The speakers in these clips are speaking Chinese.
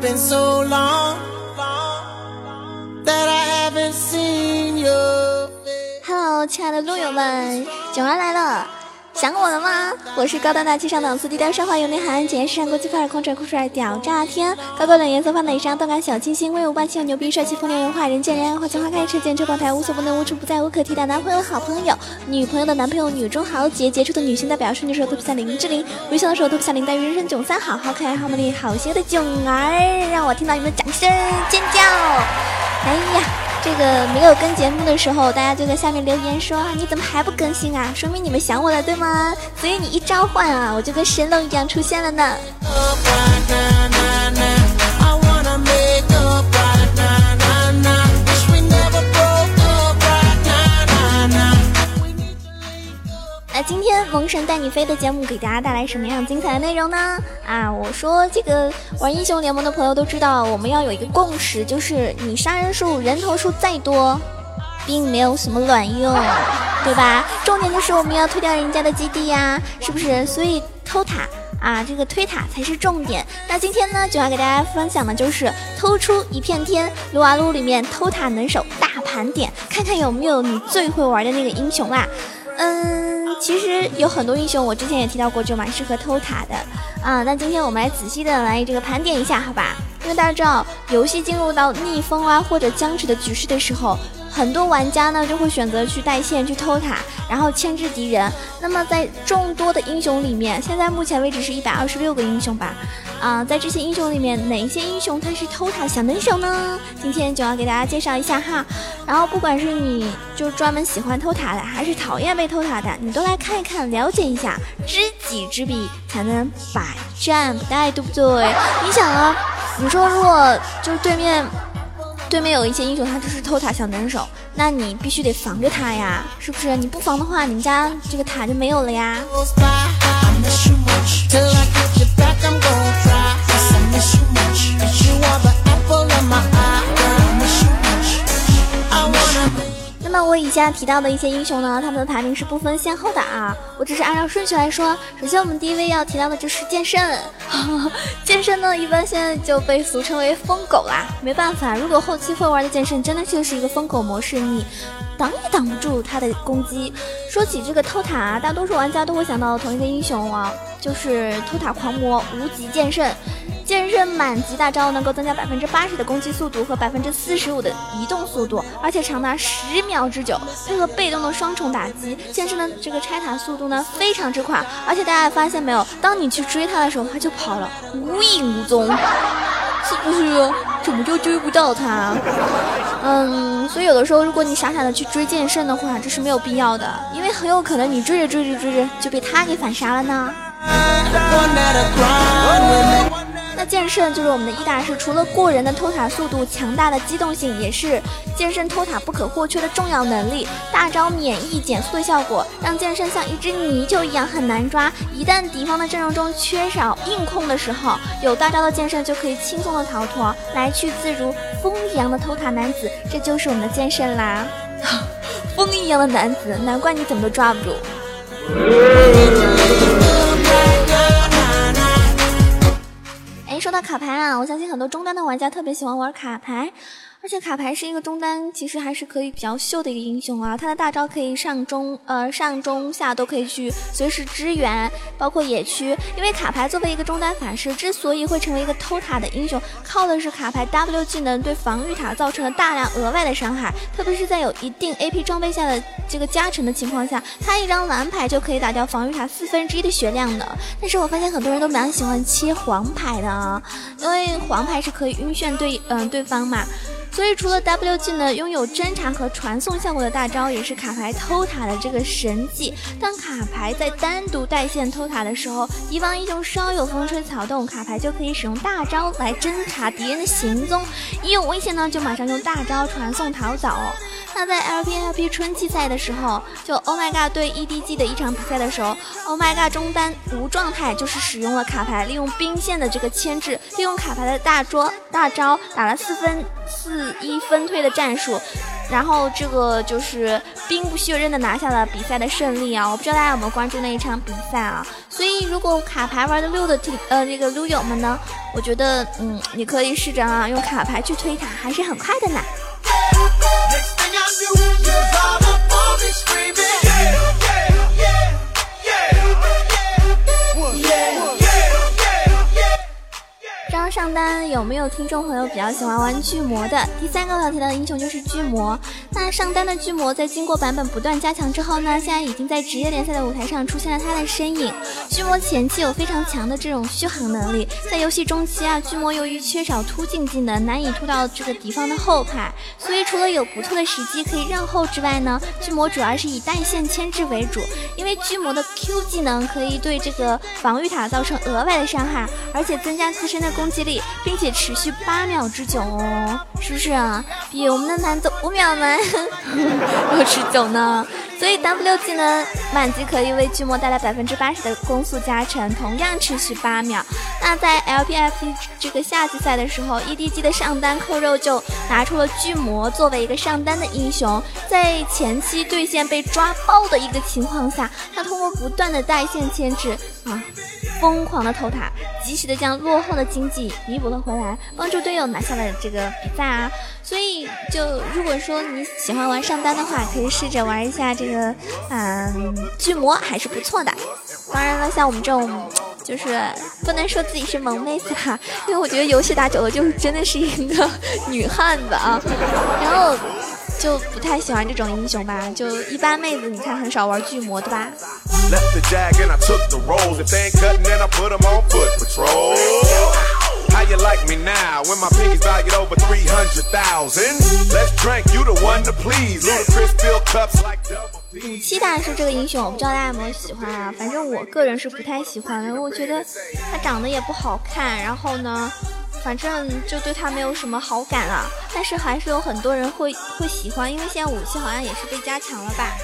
been so long long long that i haven't seen you hello 亲爱的路友们九儿来了。想我了吗？我是高端大气上档次、低调奢华有内涵、简约时尚国际范儿、空帅酷帅屌炸天、高高冷颜色放内伤、动感小清新、威武霸气又牛逼、帅气风流文化、人见人爱、花见花开、车见车爆胎、无所不能、无处不在、无可替代、男朋友好朋友、女朋友的男朋友、女中豪杰、杰出的女性代表、瞬间时候特别像林志玲、微笑的时候特别像林黛玉、人生囧三好、好可爱、好美丽、好邪恶的囧儿，让我听到你们的掌声尖叫！哎呀！这个没有跟节目的时候，大家就在下面留言说啊你怎么还不更新啊？说明你们想我了，对吗？所以你一召唤啊，我就跟神龙一样出现了呢。萌神带你飞的节目给大家带来什么样精彩的内容呢？啊，我说这个玩英雄联盟的朋友都知道，我们要有一个共识，就是你杀人数、人头数再多，并没有什么卵用，对吧？重点就是我们要推掉人家的基地呀，是不是？所以偷塔啊，这个推塔才是重点。那今天呢，就要给大家分享的就是偷出一片天，撸啊撸里面偷塔能手大盘点，看看有没有你最会玩的那个英雄啦。嗯，其实有很多英雄，我之前也提到过，就蛮适合偷塔的啊。那今天我们来仔细的来这个盘点一下，好吧？因为大家知道，游戏进入到逆风啊或者僵持的局势的时候，很多玩家呢就会选择去带线去偷塔，然后牵制敌人。那么在众多的英雄里面，现在目前为止是一百二十六个英雄吧。啊，在这些英雄里面，哪一些英雄他是偷塔小能手呢？今天就要给大家介绍一下哈。然后，不管是你就专门喜欢偷塔的，还是讨厌被偷塔的，你都来看一看，了解一下，知己知彼才能百战不殆，对不对？你想啊，你说如果就对面对面有一些英雄，他就是偷塔小能手，那你必须得防着他呀，是不是？你不防的话，你们家这个塔就没有了呀。那我以下提到的一些英雄呢，他们的排名是不分先后的啊，我只是按照顺序来说。首先我们第一位要提到的就是剑圣，剑圣呢一般现在就被俗称为疯狗啦，没办法，如果后期会玩的剑圣真的就是一个疯狗模式，你挡也挡不住他的攻击。说起这个偷塔，大多数玩家都会想到同一个英雄啊，就是偷塔狂魔无极剑圣。剑圣满级大招能够增加百分之八十的攻击速度和百分之四十五的移动速度，而且长达十秒之久，配合被动的双重打击，剑圣的这个拆塔速度呢非常之快，而且大家发现没有，当你去追他的时候，他就跑了，无影无踪，是不是？怎么就追不到他？嗯，所以有的时候如果你傻傻的去追剑圣的话，这是没有必要的，因为很有可能你追着追着追着就被他给反杀了呢。那剑圣就是我们的一大师，除了过人的偷塔速度、强大的机动性，也是剑圣偷塔不可或缺的重要能力。大招免疫减速的效果，让剑圣像一只泥鳅一样很难抓。一旦敌方的阵容中缺少硬控的时候，有大招的剑圣就可以轻松的逃脱，来去自如，风一样的偷塔男子，这就是我们的剑圣啦！风一样的男子，难怪你怎么都抓不住。卡牌啊，我相信很多中端的玩家特别喜欢玩卡牌。而且卡牌是一个中单，其实还是可以比较秀的一个英雄啊。他的大招可以上中，呃上中下都可以去随时支援，包括野区。因为卡牌作为一个中单法师，之所以会成为一个偷塔的英雄，靠的是卡牌 W 技能对防御塔造成了大量额外的伤害。特别是在有一定 AP 装备下的这个加成的情况下，他一张蓝牌就可以打掉防御塔四分之一的血量的。但是我发现很多人都蛮喜欢切黄牌的啊，因为黄牌是可以晕眩对嗯对方嘛。所以，除了 W 技能拥有侦查和传送效果的大招，也是卡牌偷塔的这个神技。当卡牌在单独带线偷塔的时候，敌方英雄稍有风吹草动，卡牌就可以使用大招来侦查敌人的行踪。一有危险呢，就马上用大招传送逃走。那在 LPLP 春季赛的时候，就 Oh My God 对 EDG 的一场比赛的时候，Oh My God 中单无状态，就是使用了卡牌，利用兵线的这个牵制，利用卡牌的大桌大招打了四分四一分推的战术。然后这个就是兵不血刃的拿下了比赛的胜利啊！我不知道大家有没有关注那一场比赛啊？所以如果卡牌玩的溜的听呃那个撸友们呢，我觉得嗯你可以试着啊用卡牌去推塔，还是很快的呢。上单有没有听众朋友比较喜欢玩巨魔的？第三个我要提到的英雄就是巨魔。那上单的巨魔在经过版本不断加强之后呢，现在已经在职业联赛的舞台上出现了他的身影。巨魔前期有非常强的这种续航能力，在游戏中期啊，巨魔由于缺少突进技能，难以突到这个敌方的后排，所以除了有不错的时机可以让后之外呢，巨魔主要是以带线牵制为主。因为巨魔的 Q 技能可以对这个防御塔造成额外的伤害，而且增加自身的攻击。力，并且持续八秒之久哦，是不是啊？比我们的男子五秒难 要持久呢。所以 W 技能满级可以为巨魔带来百分之八十的攻速加成，同样持续八秒。那在 LPF 这个夏季赛的时候，EDG 的上单扣肉就拿出了巨魔作为一个上单的英雄，在前期对线被抓爆的一个情况下，他通过不断的带线牵制啊。疯狂的偷塔，及时的将落后的经济弥补了回来，帮助队友拿下了这个比赛啊！所以，就如果说你喜欢玩上单的话，可以试着玩一下这个，嗯，巨魔还是不错的。当然了，像我们这种，就是不能说自己是萌妹子哈，因为我觉得游戏打久了，就真的是一个 女汉子啊。然后。就不太喜欢这种英雄吧，就一般妹子你看很少玩巨魔对吧？武器大师这个英雄，我不知道大家有没有喜欢啊？反正我个人是不太喜欢的，我觉得他长得也不好看，然后呢？反正就对他没有什么好感了，但是还是有很多人会会喜欢，因为现在武器好像也是被加强了吧。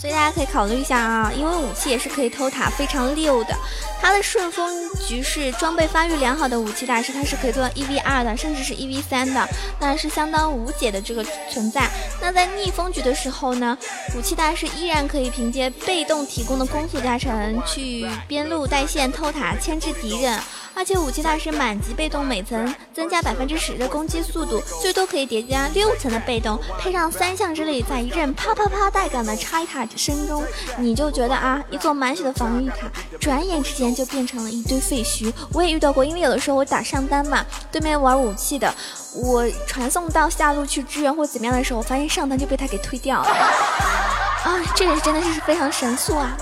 所以大家可以考虑一下啊，因为武器也是可以偷塔，非常溜的。它的顺风局是装备发育良好的武器大师，它是可以做到一 v 二的，甚至是一 v 三的，那是相当无解的这个存在。那在逆风局的时候呢，武器大师依然可以凭借被动提供的攻速加成，去边路带线偷塔，牵制敌人。而且武器大师满级被动每层增加百分之十的攻击速度，最多可以叠加六层的被动，配上三项之力，在一阵啪啪啪带感的拆塔声中，你就觉得啊，一座满血的防御塔，转眼之间就变成了一堆废墟。我也遇到过，因为有的时候我打上单嘛，对面玩武器的，我传送到下路去支援或怎么样的时候，发现上单就被他给推掉了。啊，这个真的是非常神速啊！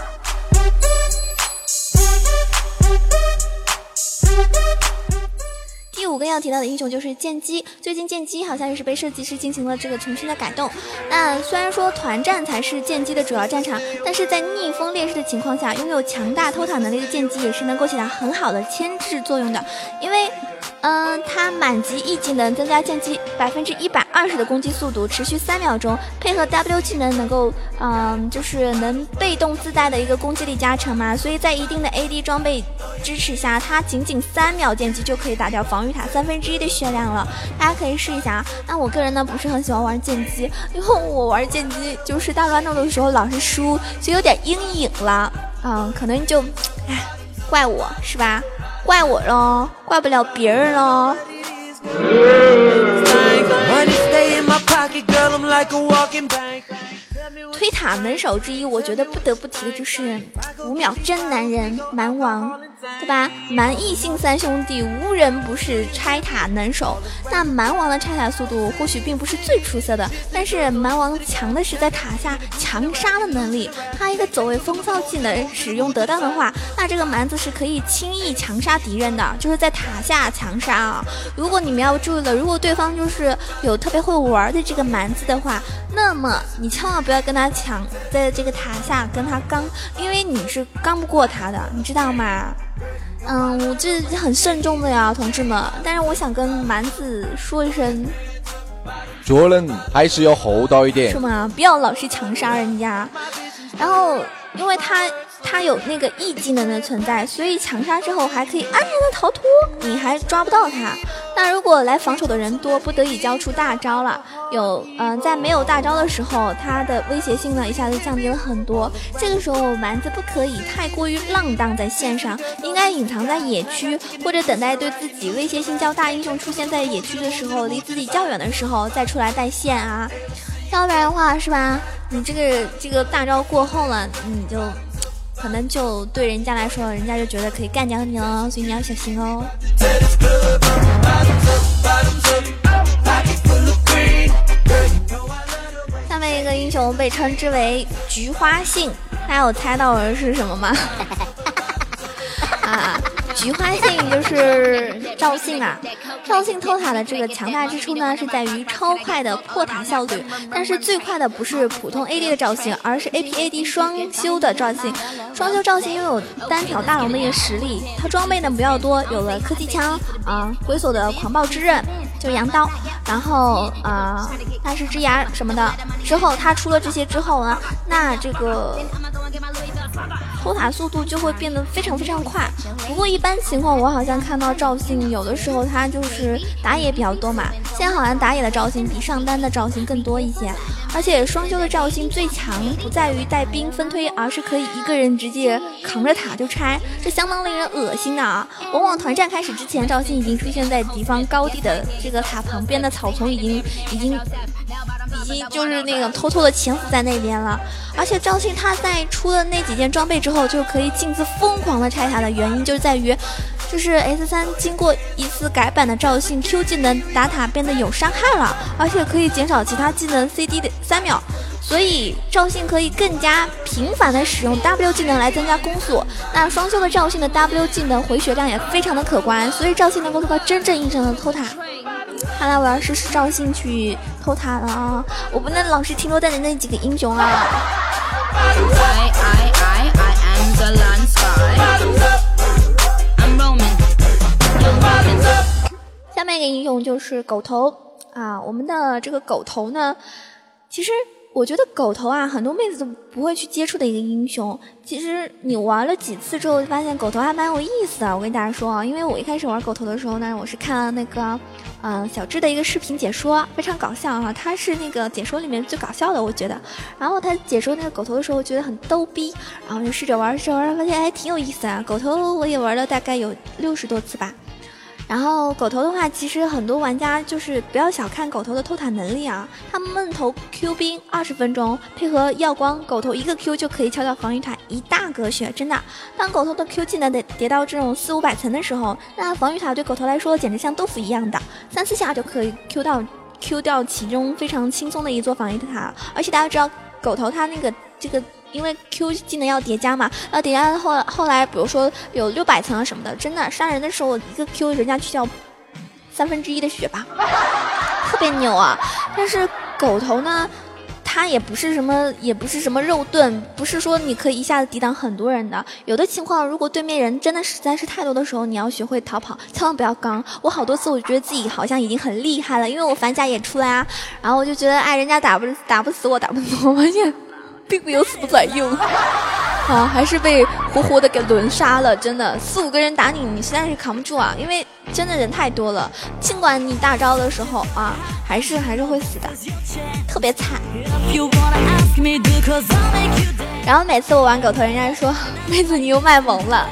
我更要提到的英雄就是剑姬。最近剑姬好像也是被设计师进行了这个重新的改动。那虽然说团战才是剑姬的主要战场，但是在逆风劣势的情况下，拥有强大偷塔能力的剑姬也是能够起到很好的牵制作用的，因为。嗯，它满级 E 技能增加剑姬百分之一百二十的攻击速度，持续三秒钟，配合 W 技能能够，嗯，就是能被动自带的一个攻击力加成嘛。所以在一定的 AD 装备支持下，它仅仅三秒剑姬就可以打掉防御塔三分之一的血量了。大家可以试一下啊。那我个人呢不是很喜欢玩剑姬，因为我玩剑姬就是大乱斗的时候老是输，就有点阴影了。嗯，可能就，唉，怪我是吧？怪我喽，怪不了别人喽。推塔能手之一，我觉得不得不提的就是五秒真男人蛮王，对吧？蛮异性三兄弟无人不是拆塔能手。那蛮王的拆塔速度或许并不是最出色的，但是蛮王强的是在塔下强杀的能力。他一个走位风骚技能使用得当的话，那这个蛮子是可以轻易强杀敌人的，就是在塔下强杀啊。如果你们要注意了，如果对方就是有特别会玩的这个蛮子的话，那么你千万不要跟他抢，在这个塔下跟他刚，因为你是刚不过他的，你知道吗？嗯，我这很慎重的呀，同志们。但是我想跟蛮子说一声，做人还是要厚道一点。是吗？不要老是强杀人家。然后，因为他他有那个 E 技能的存在，所以强杀之后还可以安然的逃脱，你还抓不到他。那如果来防守的人多，不得已交出大招了。有，嗯，在没有大招的时候，他的威胁性呢一下子降低了很多。这个时候，丸子不可以太过于浪荡在线上，应该隐藏在野区，或者等待对自己威胁性较大英雄出现在野区的时候，离自己较远的时候再出来带线啊。要不然的话，是吧？你这个这个大招过后了，你就可能就对人家来说，人家就觉得可以干掉你了，所以你要小心哦。下面一个英雄被称之为菊花信，大家有猜到的是什么吗？啊！菊花信就是赵信啊，赵信偷塔的这个强大之处呢，是在于超快的破塔效率。但是最快的不是普通 AD 的赵信，而是 APAD 双修的赵信。双修赵信拥有单挑大龙的一个实力，他装备呢比较多，有了科技枪啊，龟锁的狂暴之刃，就羊刀，然后啊，大师之牙什么的。之后他出了这些之后呢，那这个。偷塔速度就会变得非常非常快。不过一般情况，我好像看到赵信有的时候他就是是打野比较多嘛。现在好像打野的赵信比上单的赵信更多一些。而且双修的赵信最强不在于带兵分推，而是可以一个人直接扛着塔就拆，这相当令人恶心的啊！往往团战开始之前，赵信已经出现在敌方高地的这个塔旁边的草丛，已经已经。已经就是那个偷偷的潜伏在那边了，而且赵信他在出了那几件装备之后，就可以径自疯狂的拆塔的原因，就是在于，就是 S 三经过一次改版的赵信 Q 技能打塔变得有伤害了，而且可以减少其他技能 CD 的三秒，所以赵信可以更加频繁的使用 W 技能来增加攻速。那双修的赵信的 W 技能回血量也非常的可观，所以赵信能够做到真正意义上的偷塔。看来我要试试赵信去偷塔了啊！我不能老是停留在你那几个英雄啊！下面一个英雄就是狗头啊！我们的这个狗头呢，其实。我觉得狗头啊，很多妹子都不会去接触的一个英雄。其实你玩了几次之后，发现狗头还蛮有意思的。我跟大家说啊，因为我一开始玩狗头的时候呢，我是看了那个，嗯，小智的一个视频解说，非常搞笑哈。他是那个解说里面最搞笑的，我觉得。然后他解说那个狗头的时候，觉得很逗逼，然后就试着玩，试着玩，发现还挺有意思啊。狗头我也玩了大概有六十多次吧。然后狗头的话，其实很多玩家就是不要小看狗头的偷塔能力啊。他闷头 Q 兵二十分钟，配合耀光，狗头一个 Q 就可以敲掉防御塔一大格血，真的。当狗头的 Q 技能得叠到这种四五百层的时候，那防御塔对狗头来说简直像豆腐一样的，三四下就可以 Q 到 Q 掉其中非常轻松的一座防御塔。而且大家知道，狗头它那个这个。因为 Q 技能要叠加嘛，要叠加后后来，比如说有六百层啊什么的，真的杀人的时候一个 Q 人家去掉三分之一的血吧，特别牛啊！但是狗头呢，它也不是什么也不是什么肉盾，不是说你可以一下子抵挡很多人的。有的情况，如果对面人真的实在是太多的时候，你要学会逃跑，千万不要刚。我好多次我觉得自己好像已经很厉害了，因为我反甲也出来啊，然后我就觉得哎，人家打不打不死我，打不死我，发现。并没有死不管用，啊，还是被活活的给轮杀了。真的，四五个人打你，你实在是扛不住啊！因为真的人太多了，尽管你大招的时候啊，还是还是会死的，特别惨。然后每次我玩狗头，人家说 妹子你又卖萌了。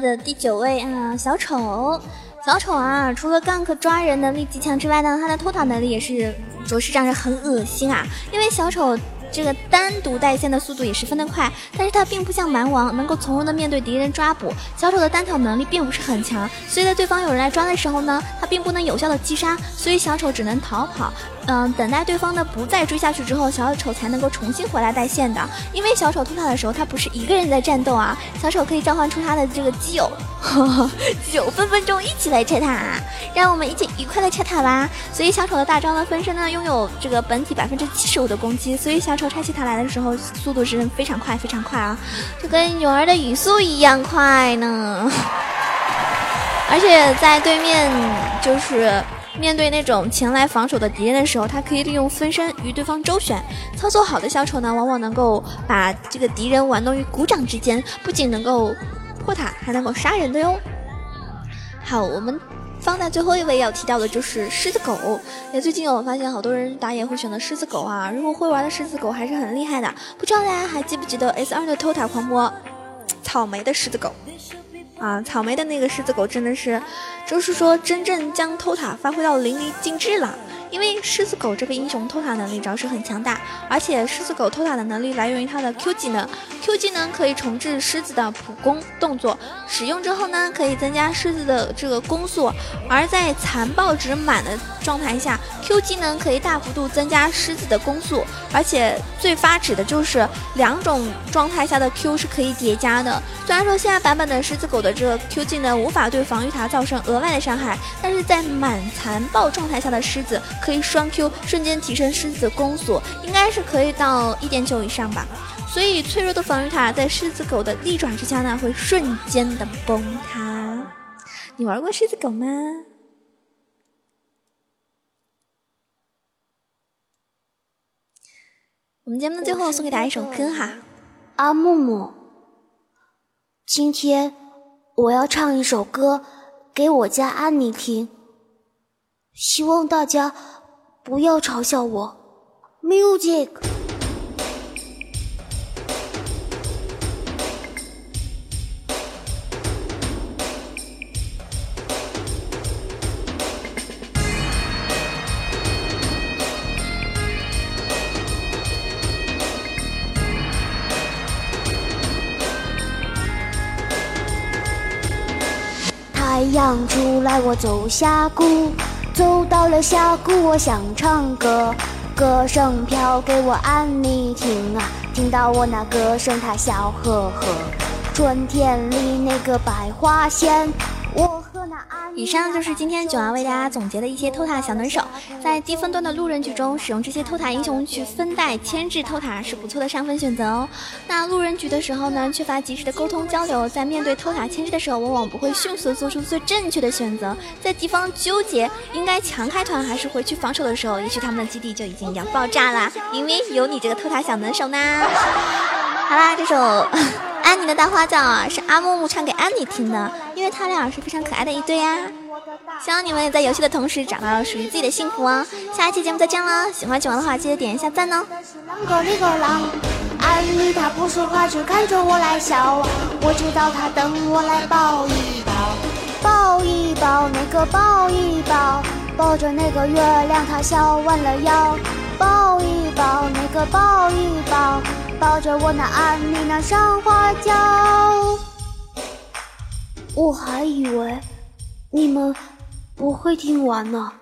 的第九位啊，小丑，小丑啊，除了 gank 抓人能力极强之外呢，他的偷塔能力也是着实让人很恶心啊。因为小丑这个单独带线的速度也十分的快，但是他并不像蛮王能够从容的面对敌人抓捕。小丑的单挑能力并不是很强，所以在对方有人来抓的时候呢，他并不能有效的击杀，所以小丑只能逃跑。嗯，等待对方的不再追下去之后，小丑才能够重新回来带线的。因为小丑偷塔的时候，他不是一个人在战斗啊，小丑可以召唤出他的这个基友，基友分分钟一起来拆塔，让我们一起愉快的拆塔吧。所以小丑的大招呢，分身呢拥有这个本体百分之七十五的攻击，所以小丑拆起塔来的时候速度是非常快非常快啊，就跟女儿的语速一样快呢。而且在对面就是。面对那种前来防守的敌人的时候，他可以利用分身与对方周旋。操作好的小丑呢，往往能够把这个敌人玩弄于股掌之间，不仅能够破塔，还能够杀人的哟。好，我们放在最后一位要提到的就是狮子狗。也最近我发现好多人打野会选择狮子狗啊，如果会玩的狮子狗还是很厉害的。不知道大家还记不记得 S 二的偷塔狂魔草莓的狮子狗？啊，草莓的那个狮子狗真的是，就是说真正将偷塔发挥到淋漓尽致了。因为狮子狗这个英雄偷塔能力着实很强大，而且狮子狗偷塔的能力来源于它的 Q 技能，Q 技能可以重置狮子的普攻动作，使用之后呢，可以增加狮子的这个攻速，而在残暴值满的状态下，Q 技能可以大幅度增加狮子的攻速，而且最发指的就是两种状态下的 Q 是可以叠加的。虽然说现在版本的狮子狗的这个 Q 技能无法对防御塔造成额外的伤害，但是在满残暴状态下的狮子。可以双 Q 瞬间提升狮子攻速，应该是可以到一点九以上吧。所以脆弱的防御塔在狮子狗的利爪之下呢，会瞬间的崩塌。你玩过狮子狗吗？我们节目的最后送给大家一首歌哈，阿木木。今天我要唱一首歌给我家安妮听，希望大家。不要嘲笑我，music。太阳出来，我走下谷。走到了峡谷，我想唱歌，歌声飘给我安妮听啊，听到我那歌声，她笑呵呵。春天里那个百花鲜，以上就是今天九儿为大家总结的一些偷塔小能手，在低分段的路人局中，使用这些偷塔英雄去分带牵制偷塔是不错的上分选择哦。那路人局的时候呢，缺乏及时的沟通交流，在面对偷塔牵制的时候，往往不会迅速做出最正确的选择，在敌方纠结应该强开团还是回去防守的时候，也许他们的基地就已经要爆炸了，因为有你这个偷塔小能手呢。好啦，这首。安妮的大花轿啊，是阿木木唱给安妮听的，因为他俩是非常可爱的一对呀。希望你们也在游戏的同时找到了属于自己的幸福哦。下一期节目再见了，喜欢九王的话记得点一下赞哦。安妮她不说话，只看着我来笑，我知道她等我来抱一抱，抱一抱那个抱一抱，抱着那个月亮，她笑弯了腰，抱一抱那个抱一抱。抱着我那安妮那上花轿，我还以为你们不会听完呢。